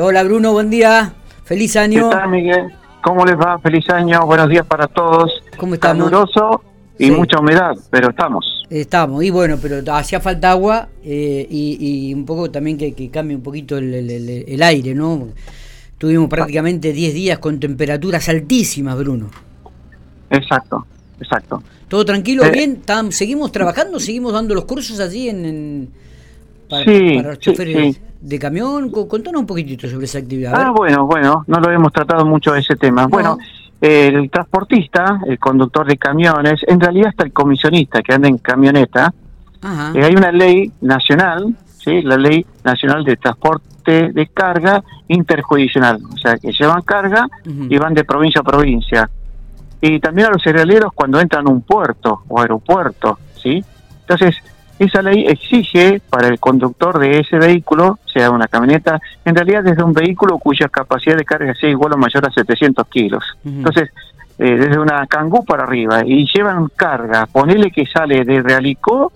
Hola Bruno, buen día. Feliz año. ¿Qué tal, Miguel? ¿Cómo les va? Feliz año. Buenos días para todos. ¿Cómo estamos? Caluroso y Sí. mucha humedad, pero estamos. Estamos, y bueno, pero hacía falta agua eh, y, y un poco también que, que cambie un poquito el, el- el- el aire, ¿no? Tuvimos prácticamente 10 días con temperaturas altísimas, Bruno. Exacto, exacto. ¿Todo tranquilo? Eh. ¿Bien? ¿Tam- ¿Seguimos trabajando? ¿Seguimos dando los cursos allí en, en- para, Sí, para los choferes sí. de camión? Co- Contanos un poquitito sobre esa actividad. Ah, bueno, bueno, no lo hemos tratado mucho ese tema. Bueno, el transportista, el conductor de camiones, en realidad hasta el comisionista que anda en camioneta, Ajá. eh, hay una ley nacional, ¿sí? la ley nacional de transporte de carga interjudicional, o sea, que llevan carga y van de provincia a provincia. Y también a los cerealeros cuando entran a un puerto o aeropuerto, ¿sí? Entonces, esa ley exige para el conductor de ese vehículo, sea una camioneta, en realidad desde un vehículo cuya capacidad de carga sea igual o mayor a 700 kilos. Entonces, eh, desde una cangú para arriba y llevan carga, ponele que sale de Realicó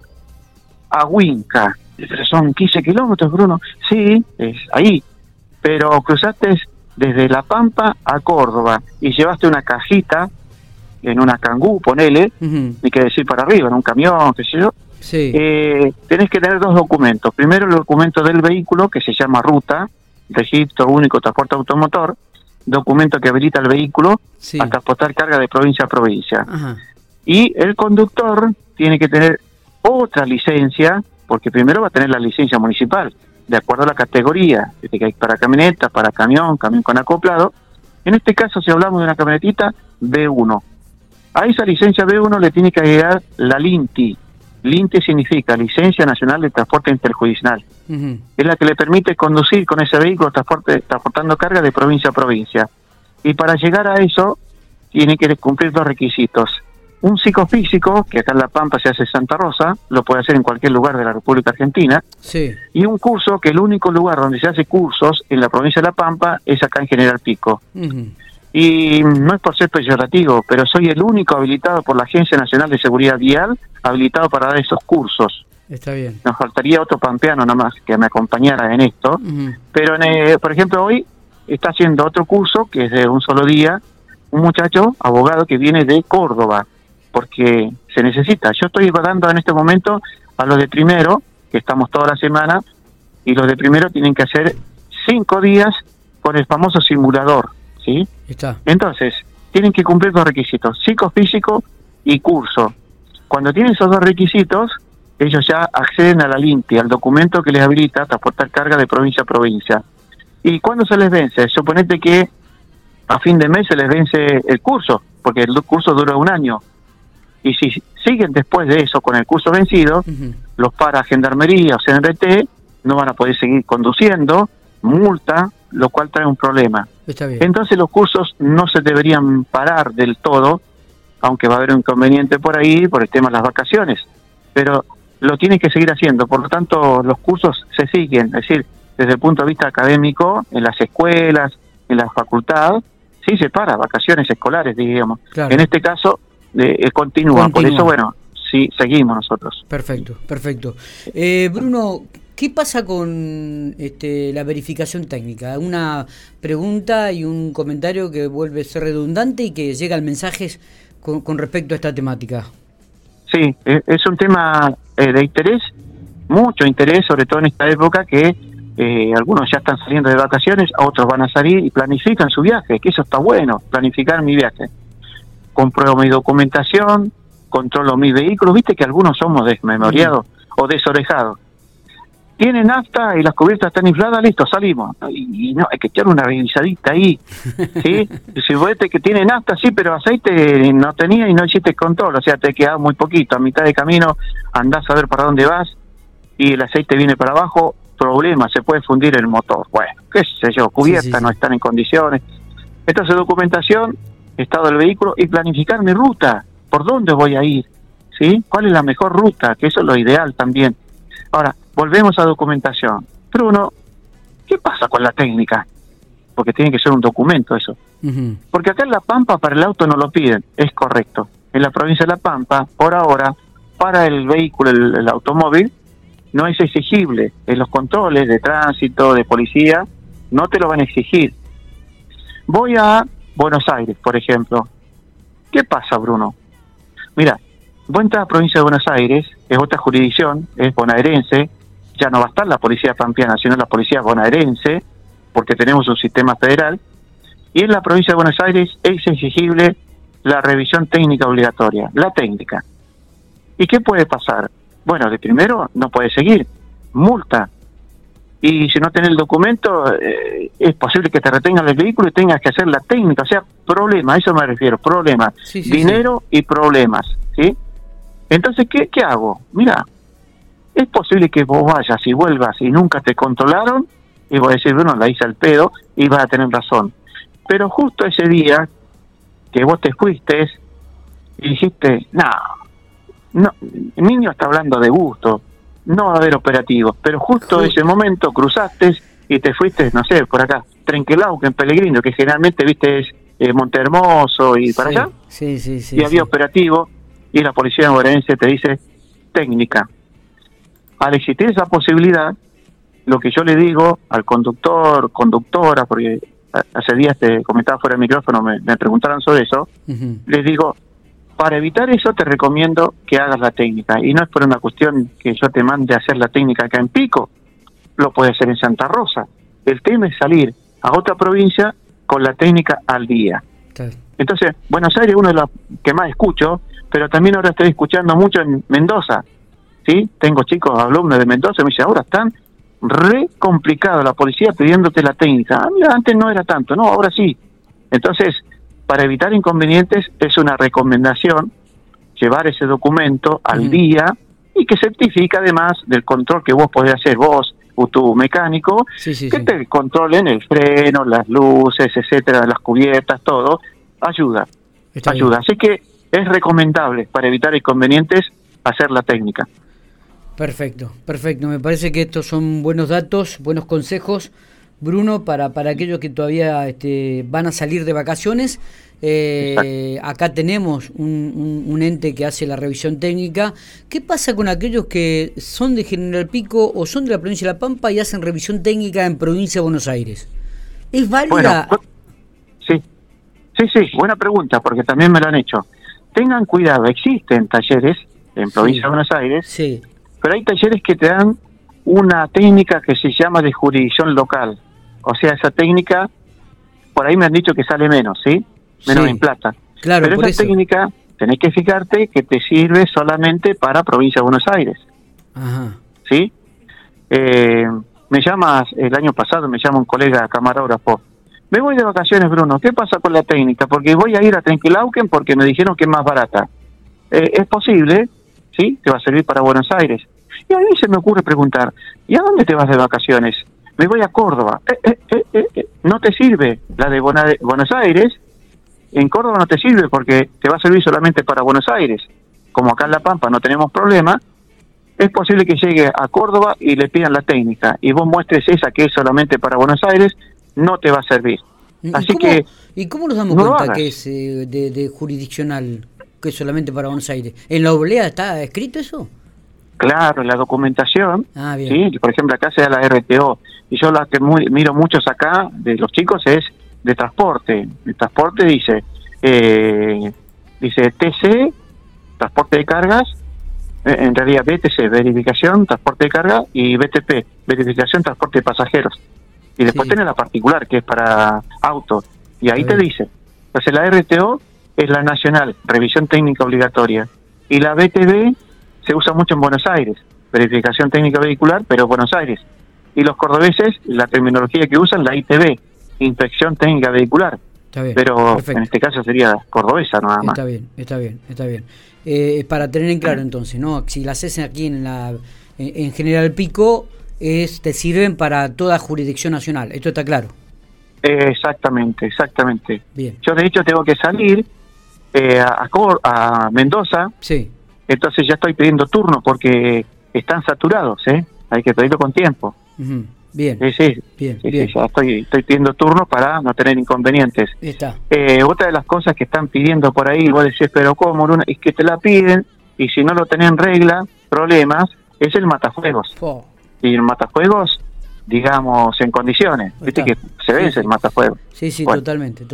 a Huinca, Pero son 15 kilómetros, Bruno, sí, es ahí, pero cruzaste desde La Pampa a Córdoba y llevaste una cajita en una cangú, ponele, ni que decir para arriba, en un camión, qué sé yo, Sí. eh, tenés que tener dos documentos. Primero el documento del vehículo, que se llama ruta, registro único de transporte automotor, documento que habilita el vehículo sí. a transportar carga de provincia a provincia. Ajá. Y el conductor tiene que tener otra licencia, porque primero va a tener la licencia municipal, de acuerdo a la categoría, que hay para camioneta, para camión, camión con acoplado. En este caso, si hablamos de una camionetita, B1. A esa licencia B1 le tiene que agregar la LINTI. LINTI significa Licencia Nacional de Transporte Interjudicional. Ujú. Es la que le permite conducir con ese vehículo transporte, transportando carga de provincia a provincia. Y para llegar a eso, tiene que cumplir dos requisitos. Un psicofísico, que acá en La Pampa se hace en Santa Rosa, lo puede hacer en cualquier lugar de la República Argentina, Sí. y un curso que el único lugar donde se hace cursos en la provincia de La Pampa es acá en General Pico. Ujú. Y no es por ser peyorativo, pero soy el único habilitado por la Agencia Nacional de Seguridad Vial, habilitado para dar esos cursos. Está bien. Nos faltaría otro pampeano nomás que me acompañara en esto. Pero, en, eh, por ejemplo, hoy está haciendo otro curso que es de un solo día, un muchacho, abogado que viene de Córdoba, porque se necesita. Yo estoy dando en este momento a los de primero, que estamos toda la semana, y los de primero tienen que hacer cinco días con el famoso simulador, ¿sí? Está. Entonces, tienen que cumplir dos requisitos, psicofísico y curso. Cuando tienen esos dos requisitos, ellos ya acceden a la LINTI, al documento que les habilita a transportar carga de provincia a provincia. ¿Y cuándo se les vence? Suponete que a fin de mes se les vence el curso, porque el curso dura un año. Y si siguen después de eso con el curso vencido, Ujú. los para Gendarmería o CNRT no van a poder seguir conduciendo, multa, lo cual trae un problema. Está bien. Entonces los cursos no se deberían parar del todo, aunque va a haber un inconveniente por ahí por el tema de las vacaciones, pero lo tienen que seguir haciendo. Por lo tanto, los cursos se siguen, es decir, desde el punto de vista académico, en las escuelas, en la facultad, sí se para, vacaciones escolares, digamos. Claro. En este caso, eh, eh, continúa. Por Continúa. eso, bueno, sí, seguimos nosotros. Perfecto, perfecto. Eh, Bruno, ¿qué pasa con este, la verificación técnica? Una pregunta y un comentario que vuelve a ser redundante y que llega al mensaje con, con respecto a esta temática. Sí, eh, es un tema eh, de interés, mucho interés, sobre todo en esta época que eh, algunos ya están saliendo de vacaciones, otros van a salir y planifican su viaje, que eso está bueno, planificar mi viaje. Compruebo mi documentación, controlo mi vehículo, viste que algunos somos desmemoriados o desorejados. Tienen nafta y las cubiertas están infladas, listo, salimos. Y, y no, hay que echar una revisadita ahí. ¿sí? Si vos que tiene nafta, sí, pero aceite no tenía y no hiciste control, o sea, te queda muy poquito. A mitad de camino andás a ver para dónde vas y el aceite viene para abajo, problema, se puede fundir el motor. Bueno, qué sé yo, cubiertas Sí, sí, sí. no están en condiciones. Entonces, documentación, estado del vehículo y planificar mi ruta, por dónde voy a ir, ¿sí? ¿Cuál es la mejor ruta? Que eso es lo ideal también. Ahora, volvemos a documentación. Bruno, ¿qué pasa con la técnica? Porque tiene que ser un documento eso. Porque acá en La Pampa para el auto no lo piden, es correcto. En la provincia de La Pampa, por ahora, para el vehículo, el, el automóvil, no es exigible. En los controles de tránsito, de policía, no te lo van a exigir. Voy a Buenos Aires, por ejemplo. ¿Qué pasa, Bruno? Mira, vos entras a la provincia de Buenos Aires, es otra jurisdicción, es bonaerense, ya no va a estar la policía pampeana, sino la policía bonaerense, porque tenemos un sistema federal, y en la provincia de Buenos Aires es exigible la revisión técnica obligatoria, la técnica. ¿Y qué puede pasar? Bueno, de primero no puede seguir, multa. Y si no tenés el documento, eh, es posible que te retengan el vehículo y tengas que hacer la técnica, o sea, problema, a eso me refiero, problemas, dinero y problemas, ¿sí? Entonces, ¿qué, ¿qué hago? Mira, es posible que vos vayas y vuelvas y nunca te controlaron y vos decís, bueno, la hice al pedo y vas a tener razón. Pero justo ese día que vos te fuiste y dijiste, no, no, el niño está hablando de gusto, no va a haber operativos, pero justo ese momento cruzaste y te fuiste, no sé, por acá, Trenquelauque, en Pellegrino, que generalmente, viste, es eh, Montehermoso y para allá, sí, sí, sí, y había operativo, y la policía bonaerense te dice técnica. Al existir esa posibilidad, lo que yo le digo al conductor, conductora, porque hace días te comentaba fuera del micrófono, me, me preguntaron sobre eso, les digo, para evitar eso te recomiendo que hagas la técnica. Y no es por una cuestión que yo te mande a hacer la técnica acá en Pico, lo puedes hacer en Santa Rosa. El tema es salir a otra provincia con la técnica al día. Entonces, Buenos Aires es uno de los que más escucho, pero también ahora estoy escuchando mucho en Mendoza. ¿Sí? Tengo chicos, alumnos de Mendoza, me dicen, ahora están re complicado la policía pidiéndote la técnica. Ah, mira, antes no era tanto, no, ahora sí. Entonces, para evitar inconvenientes es una recomendación llevar ese documento al día y que certifica además del control que vos podés hacer vos o tu mecánico, que te controlen el freno, las luces, etcétera, las cubiertas, todo, ayuda, ayuda. Así que es recomendable para evitar inconvenientes hacer la técnica. Perfecto, perfecto. Me parece que estos son buenos datos, buenos consejos, Bruno, para, para aquellos que todavía este, van a salir de vacaciones. Eh, acá tenemos un, ente que hace la revisión técnica. ¿Qué pasa con aquellos que son de General Pico o son de la provincia de La Pampa y hacen revisión técnica en provincia de Buenos Aires? ¿Es válida? sí, sí, sí, buena pregunta, porque también me lo han hecho. Tengan cuidado, existen talleres en provincia de Buenos Aires sí pero hay talleres que te dan una técnica que se llama de jurisdicción local. O sea, esa técnica, por ahí me han dicho que sale menos, ¿sí? Menos en plata. Claro, Pero esa técnica, tenés que fijarte que te sirve solamente para provincia de Buenos Aires. Ajá. ¿Sí? Eh, me llamas, el año pasado me llama un colega camarógrafo. Me voy de vacaciones, Bruno. ¿Qué pasa con la técnica? Porque voy a ir a Trenquilauquen porque me dijeron que es más barata. Eh, es posible, ¿sí? Te va a servir para Buenos Aires. Y a mí se me ocurre preguntar, ¿y a dónde te vas de vacaciones? Me voy a Córdoba. Eh, eh, eh, no te sirve la de Buenos Aires. En Córdoba no te sirve porque te va a servir solamente para Buenos Aires. Como acá en La Pampa no tenemos problema, es posible que llegue a Córdoba y le pidan la técnica y vos muestres esa que es solamente para Buenos Aires, no te va a servir. Así que... ¿Y cómo nos damos cuenta que es de, jurisdiccional, que solamente para Buenos Aires? ¿En la oblea está escrito eso? Claro, la documentación, ah, ¿sí? por ejemplo, acá se da la RTO, y yo la que miro muchos acá de los chicos es de transporte. El transporte dice, eh, dice TC, transporte de cargas, eh, en realidad BTC, verificación, transporte de carga, y BTP, verificación, transporte de pasajeros. Y después tiene la particular, que es para auto, y ahí te dice. Entonces la RTO es la nacional, revisión técnica obligatoria, y la BTB se usa mucho en Buenos Aires, verificación técnica vehicular, pero Buenos Aires. Y los cordobeses, la terminología que usan, la ITV, inspección técnica vehicular. pero en este caso sería cordobesa nada más. Está bien, está bien, está bien. Eh, para tener en claro entonces, ¿no? Si las haces aquí en la en General Pico, es, te sirven para toda jurisdicción nacional. Esto está claro. exactamente, exactamente. Bien. Yo de hecho tengo que salir eh, a, a Mendoza. Sí entonces ya estoy pidiendo turno porque están saturados, ¿eh? Hay que pedirlo con tiempo. Bien. Sí, sí. Bien, ya estoy, estoy pidiendo turno para no tener inconvenientes. Está. Eh, otra de las cosas que están pidiendo por ahí, vos decís, pero ¿cómo? Es que te la piden y si no lo tenés en regla, problemas, es el matafuegos. Y el matafuegos digamos, en condiciones. Viste que se vence Sí, sí. el matafuego. Sí, sí, Bueno. totalmente.